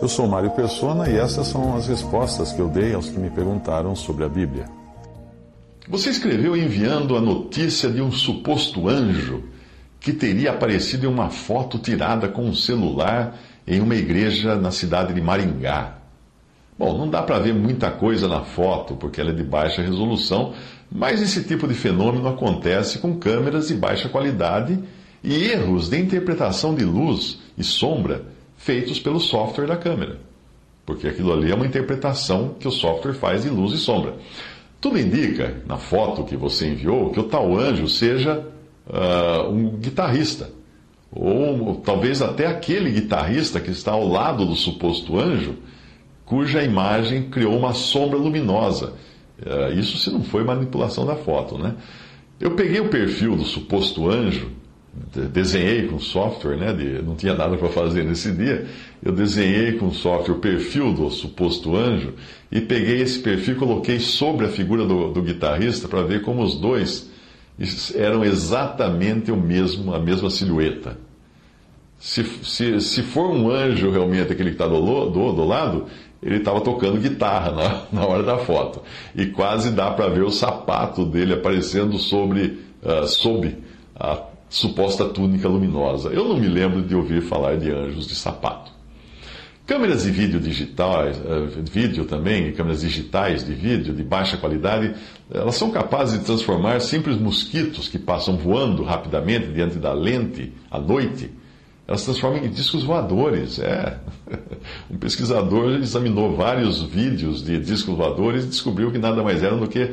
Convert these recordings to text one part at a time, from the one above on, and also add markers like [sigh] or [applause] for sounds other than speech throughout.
Eu sou Mário Persona e essas são as respostas que eu dei aos que me perguntaram sobre a Bíblia. Você escreveu enviando a notícia de um suposto anjo que teria aparecido em uma foto tirada com um celular em uma igreja na cidade de Maringá. Bom, não dá para ver muita coisa na foto, porque ela é de baixa resolução, mas esse tipo de fenômeno acontece com câmeras de baixa qualidade e erros de interpretação de luz e sombra feitos pelo software da câmera. Porque aquilo ali é uma interpretação que o software faz de luz e sombra. Tudo indica, na foto que você enviou, que o tal anjo seja uh, um guitarrista. Ou talvez até aquele guitarrista que está ao lado do suposto anjo, cuja imagem criou uma sombra luminosa. Uh, isso se não foi manipulação da foto, né? Eu peguei o perfil do suposto anjo, desenhei com software, né? De, não tinha nada para fazer nesse dia. Eu desenhei com software o perfil do suposto anjo e peguei esse perfil e coloquei sobre a figura do, do guitarrista para ver como os dois eram exatamente o mesmo, a mesma silhueta. Se, se, se for um anjo realmente aquele que está do, do, do lado, ele estava tocando guitarra na, [laughs] na hora da foto. E quase dá para ver o sapato dele aparecendo sobre, uh, a suposta túnica luminosa. Eu não me lembro de ouvir falar de anjos de sapato. Câmeras de vídeo digitais, uh, vídeo também, câmeras digitais de vídeo de baixa qualidade, elas são capazes de transformar simples mosquitos que passam voando rapidamente diante da lente à noite, elas transformam em discos voadores. É. [laughs] Um pesquisador examinou vários vídeos de discos voadores e descobriu que nada mais eram do que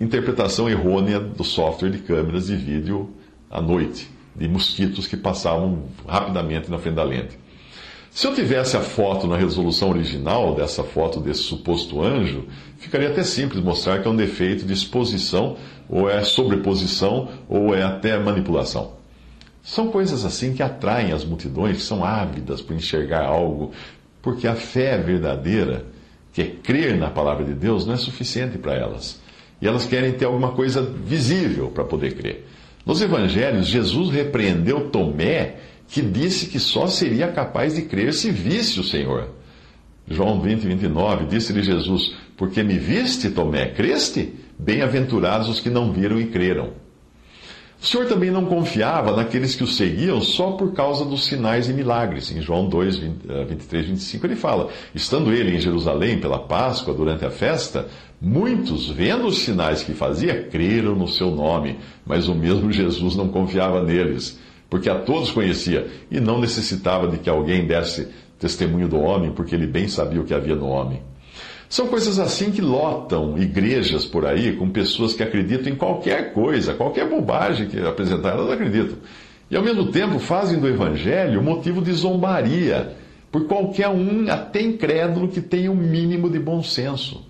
interpretação errônea do software de câmeras de vídeo à noite, de mosquitos que passavam rapidamente na frente da lente. Se eu tivesse a foto na resolução original dessa foto desse suposto anjo, ficaria até simples mostrar que é um defeito de exposição, ou é sobreposição, ou é até manipulação. São coisas assim que atraem as multidões, que são ávidas por enxergar algo, porque a fé verdadeira, que é crer na palavra de Deus, não é suficiente para elas. E elas querem ter alguma coisa visível para poder crer. Nos evangelhos, Jesus repreendeu Tomé que disse que só seria capaz de crer se visse o Senhor. João 20, 29, disse-lhe Jesus: Porque me viste, Tomé, creste? Bem-aventurados os que não viram e creram. O Senhor também não confiava naqueles que o seguiam só por causa dos sinais e milagres. Em João 2, 20, 23, 25, ele fala: Estando ele em Jerusalém pela Páscoa, durante a festa, muitos, vendo os sinais que fazia, creram no seu nome, mas o mesmo Jesus não confiava neles porque a todos conhecia e não necessitava de que alguém desse testemunho do homem, porque ele bem sabia o que havia no homem. São coisas assim que lotam igrejas por aí com pessoas que acreditam em qualquer coisa, qualquer bobagem que apresentar, elas acreditam. E ao mesmo tempo fazem do evangelho motivo de zombaria por qualquer um, até incrédulo, que tenha o um mínimo de bom senso.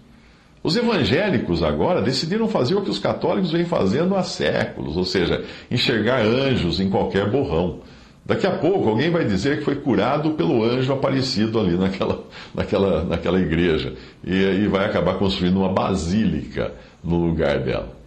Os evangélicos agora decidiram fazer o que os católicos vêm fazendo há séculos, ou seja, enxergar anjos em qualquer borrão. Daqui a pouco alguém vai dizer que foi curado pelo anjo aparecido ali naquela, naquela, naquela igreja e, e vai acabar construindo uma basílica no lugar dela.